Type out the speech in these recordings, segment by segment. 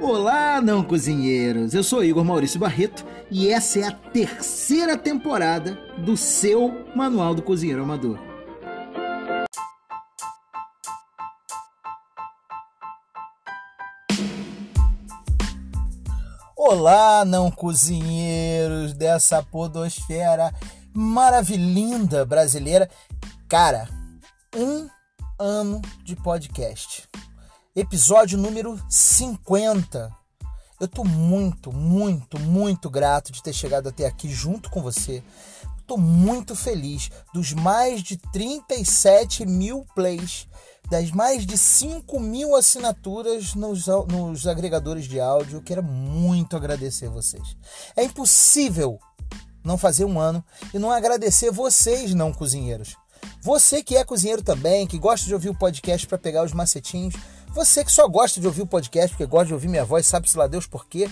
Olá, não cozinheiros! Eu sou Igor Maurício Barreto e essa é a terceira temporada do seu Manual do Cozinheiro Amador. Olá, não cozinheiros dessa podosfera maravilhinda brasileira. Cara, um ano de podcast episódio número 50. Eu tô muito, muito, muito grato de ter chegado até aqui junto com você. Tô muito feliz dos mais de 37 mil plays, das mais de 5 mil assinaturas nos, nos agregadores de áudio. Eu quero muito agradecer a vocês. É impossível não fazer um ano e não agradecer vocês, não cozinheiros. Você que é cozinheiro também, que gosta de ouvir o podcast para pegar os macetinhos, você que só gosta de ouvir o podcast, porque gosta de ouvir minha voz, sabe-se lá Deus por quê,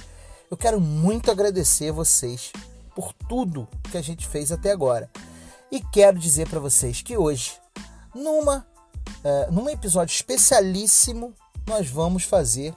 eu quero muito agradecer vocês por tudo que a gente fez até agora. E quero dizer para vocês que hoje, numa, uh, num episódio especialíssimo, nós vamos fazer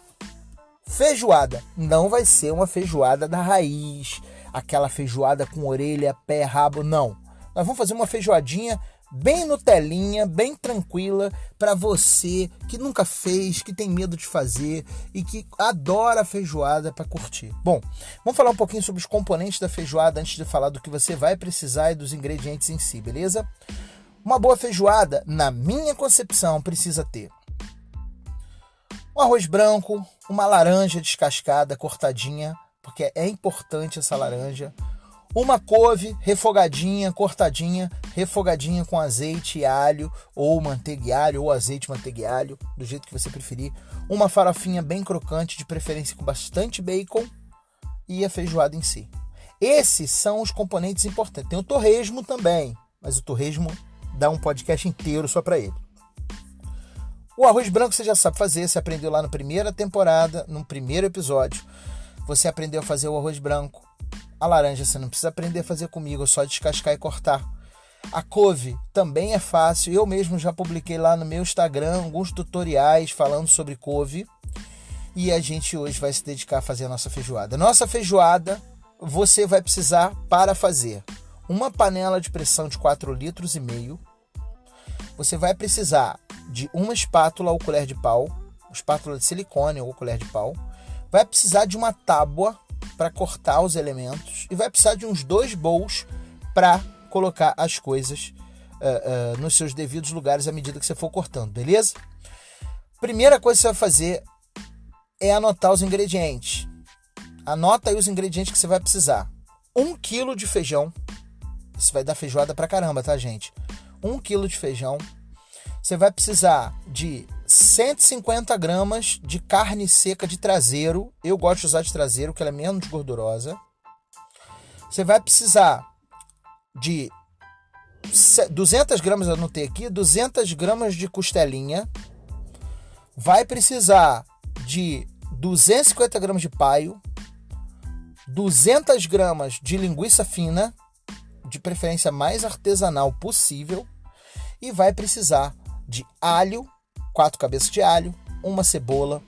feijoada. Não vai ser uma feijoada da raiz, aquela feijoada com orelha, pé, rabo, não. Nós vamos fazer uma feijoadinha bem Nutelinha, bem tranquila para você que nunca fez, que tem medo de fazer e que adora feijoada para curtir. Bom, vamos falar um pouquinho sobre os componentes da feijoada antes de falar do que você vai precisar e dos ingredientes em si, beleza? Uma boa feijoada, na minha concepção, precisa ter um arroz branco, uma laranja descascada, cortadinha, porque é importante essa laranja, uma couve refogadinha, cortadinha, refogadinha com azeite e alho, ou manteiga alho, ou azeite, e alho, do jeito que você preferir. Uma farofinha bem crocante, de preferência com bastante bacon, e a feijoada em si. Esses são os componentes importantes. Tem o torresmo também, mas o torresmo dá um podcast inteiro só para ele. O arroz branco você já sabe fazer, você aprendeu lá na primeira temporada, no primeiro episódio. Você aprendeu a fazer o arroz branco a laranja você não precisa aprender a fazer comigo, é só descascar e cortar. A couve também é fácil. Eu mesmo já publiquei lá no meu Instagram alguns tutoriais falando sobre couve. E a gente hoje vai se dedicar a fazer a nossa feijoada. Nossa feijoada você vai precisar para fazer uma panela de pressão de 4 litros e meio. Você vai precisar de uma espátula ou colher de pau, espátula de silicone ou colher de pau. Vai precisar de uma tábua para cortar os elementos e vai precisar de uns dois bowls para colocar as coisas uh, uh, nos seus devidos lugares à medida que você for cortando, beleza? Primeira coisa que você vai fazer é anotar os ingredientes. Anota aí os ingredientes que você vai precisar. Um quilo de feijão. Isso vai dar feijoada pra caramba, tá, gente? Um quilo de feijão. Você vai precisar de 150 gramas de carne seca de traseiro. Eu gosto de usar de traseiro, que ela é menos gordurosa. Você vai precisar de 200 gramas, eu anotei aqui, 200 gramas de costelinha. Vai precisar de 250 gramas de paio, 200 gramas de linguiça fina, de preferência mais artesanal possível, e vai precisar de alho, quatro cabeças de alho, uma cebola,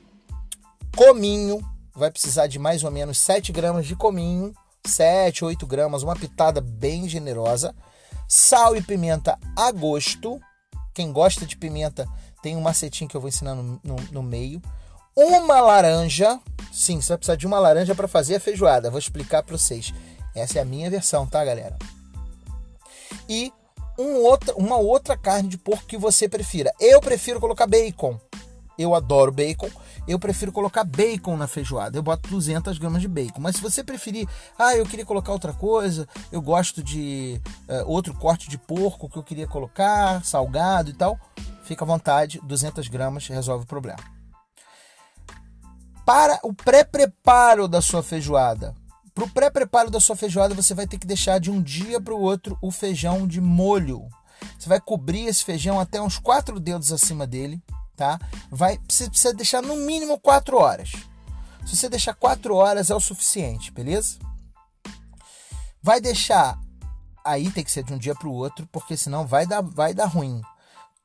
cominho, vai precisar de mais ou menos 7 gramas de cominho, 7, 8 gramas, uma pitada bem generosa, sal e pimenta a gosto. Quem gosta de pimenta tem um macetinho que eu vou ensinar no, no, no meio. Uma laranja, sim, você vai precisar de uma laranja para fazer a feijoada. Vou explicar para vocês. Essa é a minha versão, tá, galera? E um outra, uma outra carne de porco que você prefira. Eu prefiro colocar bacon. Eu adoro bacon. Eu prefiro colocar bacon na feijoada. Eu boto 200 gramas de bacon. Mas se você preferir, ah, eu queria colocar outra coisa, eu gosto de uh, outro corte de porco que eu queria colocar, salgado e tal, fica à vontade. 200 gramas resolve o problema. Para o pré-preparo da sua feijoada, para o pré-preparo da sua feijoada, você vai ter que deixar de um dia para o outro o feijão de molho. Você vai cobrir esse feijão até uns quatro dedos acima dele, tá? Vai, você precisa deixar no mínimo quatro horas. Se você deixar quatro horas é o suficiente, beleza? Vai deixar aí tem que ser de um dia para o outro, porque senão vai dar, vai dar ruim.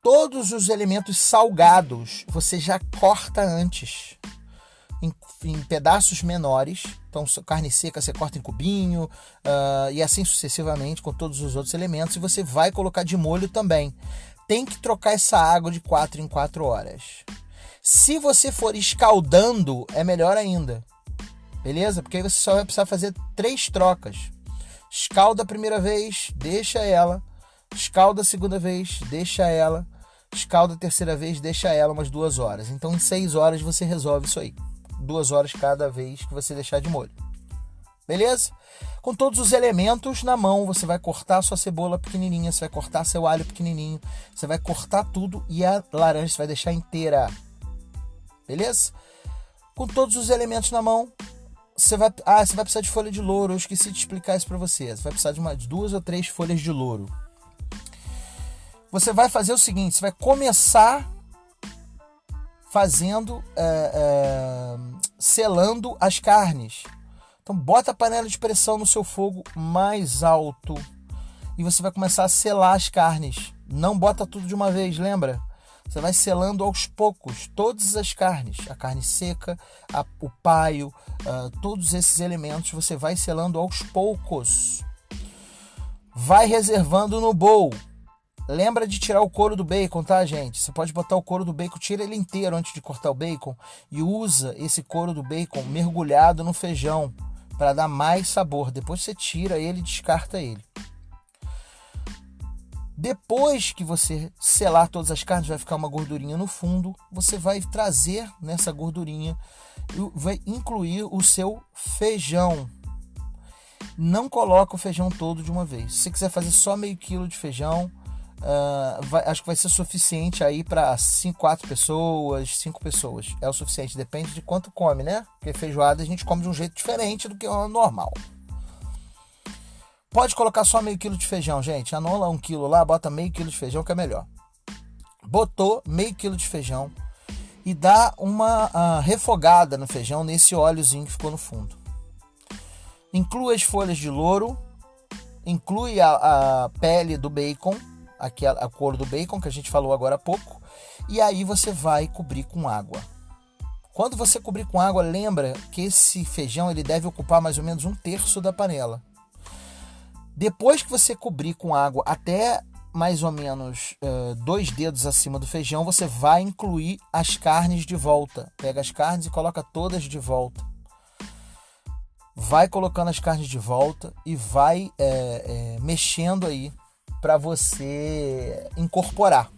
Todos os elementos salgados você já corta antes. em, em pedaços menores. Então, carne seca você corta em cubinho uh, e assim sucessivamente com todos os outros elementos. E você vai colocar de molho também. Tem que trocar essa água de 4 em 4 horas. Se você for escaldando, é melhor ainda. Beleza? Porque aí você só vai precisar fazer três trocas. Escalda a primeira vez, deixa ela. Escalda a segunda vez, deixa ela. Escalda a terceira vez, deixa ela umas duas horas. Então, em seis horas você resolve isso aí duas horas cada vez que você deixar de molho. Beleza? Com todos os elementos na mão, você vai cortar sua cebola pequenininha, você vai cortar seu alho pequenininho, você vai cortar tudo e a laranja você vai deixar inteira. Beleza? Com todos os elementos na mão, você vai, ah, você vai precisar de folha de louro. Eu esqueci de explicar isso para você. Você vai precisar de duas ou três folhas de louro. Você vai fazer o seguinte: você vai começar fazendo, é, é, selando as carnes. Então bota a panela de pressão no seu fogo mais alto e você vai começar a selar as carnes. Não bota tudo de uma vez, lembra? Você vai selando aos poucos todas as carnes, a carne seca, a, o paio, uh, todos esses elementos você vai selando aos poucos. Vai reservando no bowl. Lembra de tirar o couro do bacon, tá, gente? Você pode botar o couro do bacon, tira ele inteiro antes de cortar o bacon e usa esse couro do bacon mergulhado no feijão para dar mais sabor. Depois você tira ele e descarta ele. Depois que você selar todas as carnes, vai ficar uma gordurinha no fundo. Você vai trazer nessa gordurinha vai incluir o seu feijão. Não coloca o feijão todo de uma vez. Se você quiser fazer só meio quilo de feijão, Uh, vai, acho que vai ser suficiente aí para 5, 4 pessoas, 5 pessoas. É o suficiente, depende de quanto come, né? Porque feijoada a gente come de um jeito diferente do que o normal. Pode colocar só meio quilo de feijão, gente. Anula um quilo lá, bota meio quilo de feijão que é melhor. Botou meio quilo de feijão e dá uma uh, refogada no feijão nesse óleozinho que ficou no fundo. Inclui as folhas de louro, inclui a, a pele do bacon aqui a, a cor do bacon que a gente falou agora há pouco, e aí você vai cobrir com água. Quando você cobrir com água, lembra que esse feijão ele deve ocupar mais ou menos um terço da panela. Depois que você cobrir com água até mais ou menos uh, dois dedos acima do feijão, você vai incluir as carnes de volta. Pega as carnes e coloca todas de volta. Vai colocando as carnes de volta e vai é, é, mexendo aí para você incorporar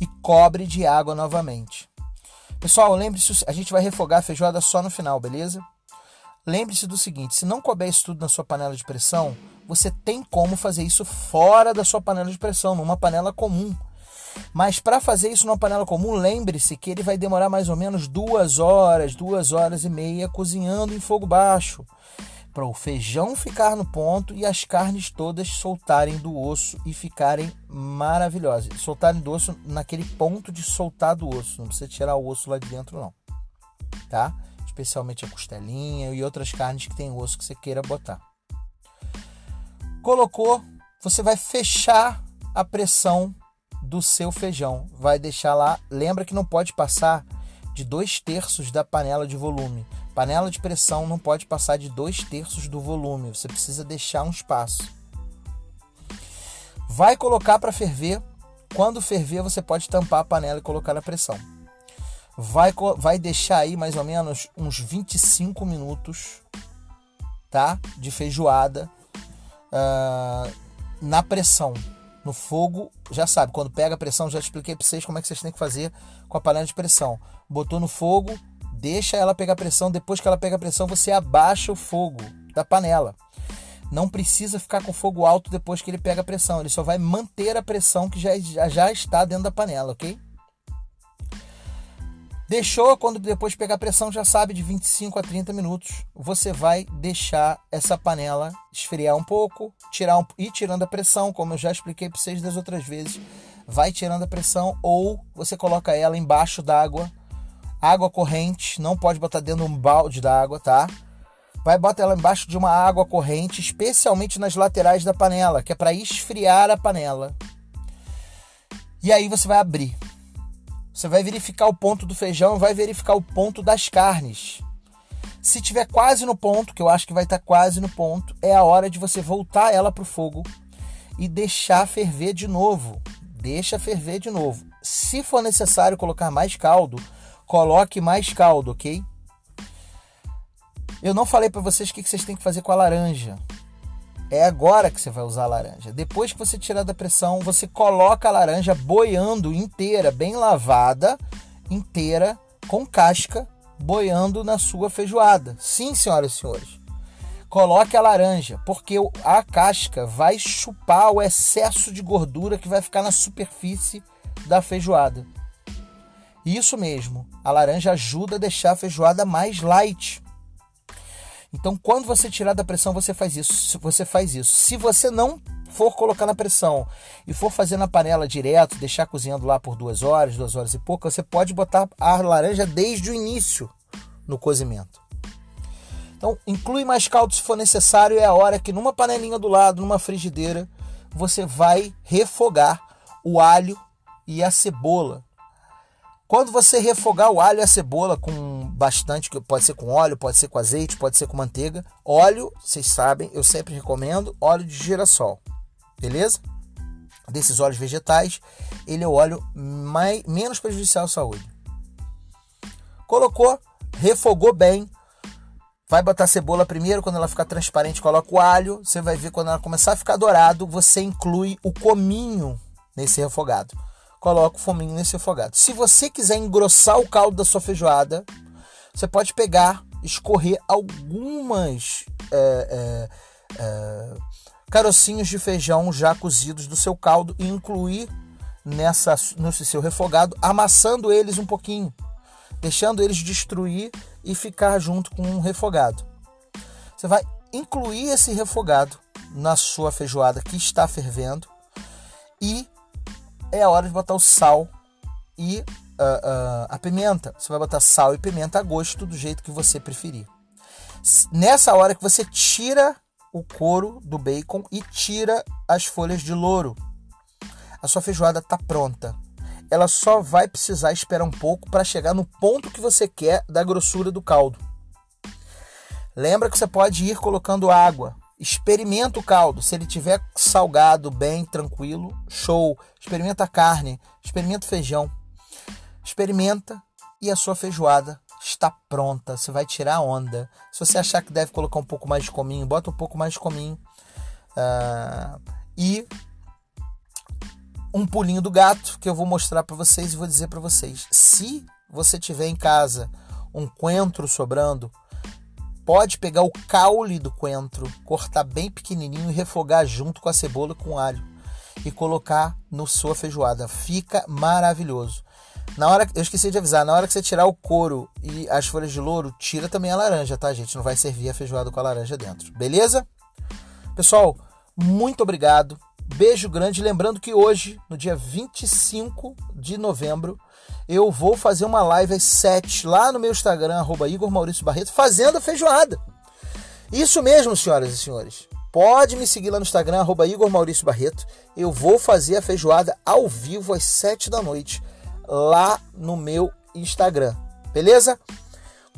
e cobre de água novamente. Pessoal, lembre-se, a gente vai refogar a feijoada só no final, beleza? Lembre-se do seguinte: se não couber isso tudo na sua panela de pressão, você tem como fazer isso fora da sua panela de pressão, numa panela comum. Mas para fazer isso numa panela comum, lembre-se que ele vai demorar mais ou menos duas horas, duas horas e meia cozinhando em fogo baixo para o feijão ficar no ponto e as carnes todas soltarem do osso e ficarem maravilhosas. Soltarem do osso naquele ponto de soltar do osso, não precisa tirar o osso lá de dentro não, tá? Especialmente a costelinha e outras carnes que tem osso que você queira botar. Colocou, você vai fechar a pressão do seu feijão. Vai deixar lá, lembra que não pode passar de dois terços da panela de volume. Panela de pressão não pode passar de dois terços do volume, você precisa deixar um espaço. Vai colocar para ferver. Quando ferver, você pode tampar a panela e colocar na pressão. Vai, vai deixar aí mais ou menos uns 25 minutos tá? de feijoada uh, na pressão, no fogo. Já sabe, quando pega a pressão, já expliquei para vocês como é que vocês têm que fazer com a panela de pressão. Botou no fogo, deixa ela pegar pressão, depois que ela pega pressão, você abaixa o fogo da panela. Não precisa ficar com fogo alto depois que ele pega a pressão, ele só vai manter a pressão que já, já está dentro da panela, ok? Deixou, quando depois pegar pressão, já sabe, de 25 a 30 minutos. Você vai deixar essa panela esfriar um pouco, tirar um, ir tirando a pressão, como eu já expliquei para vocês das outras vezes. Vai tirando a pressão ou você coloca ela embaixo d'água água corrente, não pode botar dentro de um balde d'água, tá? Vai botar ela embaixo de uma água corrente, especialmente nas laterais da panela, que é para esfriar a panela. E aí você vai abrir. Você vai verificar o ponto do feijão, vai verificar o ponto das carnes. Se tiver quase no ponto, que eu acho que vai estar tá quase no ponto, é a hora de você voltar ela para o fogo e deixar ferver de novo. Deixa ferver de novo. Se for necessário colocar mais caldo, coloque mais caldo, ok? Eu não falei para vocês o que vocês têm que fazer com a laranja. É agora que você vai usar a laranja. Depois que você tirar da pressão, você coloca a laranja boiando inteira, bem lavada, inteira, com casca, boiando na sua feijoada. Sim, senhoras e senhores. Coloque a laranja, porque a casca vai chupar o excesso de gordura que vai ficar na superfície da feijoada. Isso mesmo, a laranja ajuda a deixar a feijoada mais light. Então, quando você tirar da pressão, você faz isso. Você faz isso. Se você não for colocar na pressão e for fazer na panela direto, deixar cozinhando lá por duas horas, duas horas e pouco, você pode botar a laranja desde o início no cozimento. Então, inclui mais caldo se for necessário. É a hora que numa panelinha do lado, numa frigideira, você vai refogar o alho e a cebola. Quando você refogar o alho e a cebola com bastante, pode ser com óleo, pode ser com azeite, pode ser com manteiga. Óleo, vocês sabem, eu sempre recomendo óleo de girassol. Beleza? Desses óleos vegetais, ele é o óleo mais, menos prejudicial à saúde. Colocou, refogou bem. Vai botar a cebola primeiro, quando ela ficar transparente, coloca o alho. Você vai ver quando ela começar a ficar dourado, você inclui o cominho nesse refogado coloca o fominho nesse afogado. Se você quiser engrossar o caldo da sua feijoada, você pode pegar, escorrer algumas é, é, é, carocinhos de feijão já cozidos do seu caldo e incluir nessa no seu refogado, amassando eles um pouquinho, deixando eles destruir e ficar junto com um refogado. Você vai incluir esse refogado na sua feijoada que está fervendo e é a hora de botar o sal e uh, uh, a pimenta. Você vai botar sal e pimenta a gosto, do jeito que você preferir. Nessa hora que você tira o couro do bacon e tira as folhas de louro, a sua feijoada está pronta. Ela só vai precisar esperar um pouco para chegar no ponto que você quer da grossura do caldo. Lembra que você pode ir colocando água Experimenta o caldo. Se ele tiver salgado, bem, tranquilo, show. Experimenta a carne, experimenta o feijão. Experimenta e a sua feijoada está pronta. Você vai tirar a onda. Se você achar que deve colocar um pouco mais de cominho, bota um pouco mais de cominho. Uh, e um pulinho do gato que eu vou mostrar para vocês e vou dizer para vocês. Se você tiver em casa um coentro sobrando, Pode pegar o caule do coentro, cortar bem pequenininho e refogar junto com a cebola e com alho e colocar no sua feijoada. Fica maravilhoso. Na hora, eu esqueci de avisar, na hora que você tirar o couro e as folhas de louro, tira também a laranja, tá, gente? Não vai servir a feijoada com a laranja dentro. Beleza? Pessoal, muito obrigado. Beijo grande. Lembrando que hoje, no dia 25 de novembro, eu vou fazer uma live às 7 lá no meu Instagram, arroba Igor Maurício Barreto, fazendo a feijoada. Isso mesmo, senhoras e senhores. Pode me seguir lá no Instagram, arroba Igor Maurício Barreto. Eu vou fazer a feijoada ao vivo às 7 da noite, lá no meu Instagram. Beleza?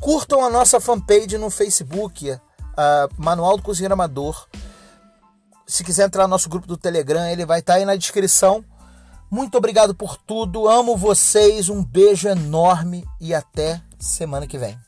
Curtam a nossa fanpage no Facebook, uh, Manual do Cozinheiro Amador. Se quiser entrar no nosso grupo do Telegram, ele vai estar aí na descrição. Muito obrigado por tudo, amo vocês, um beijo enorme e até semana que vem.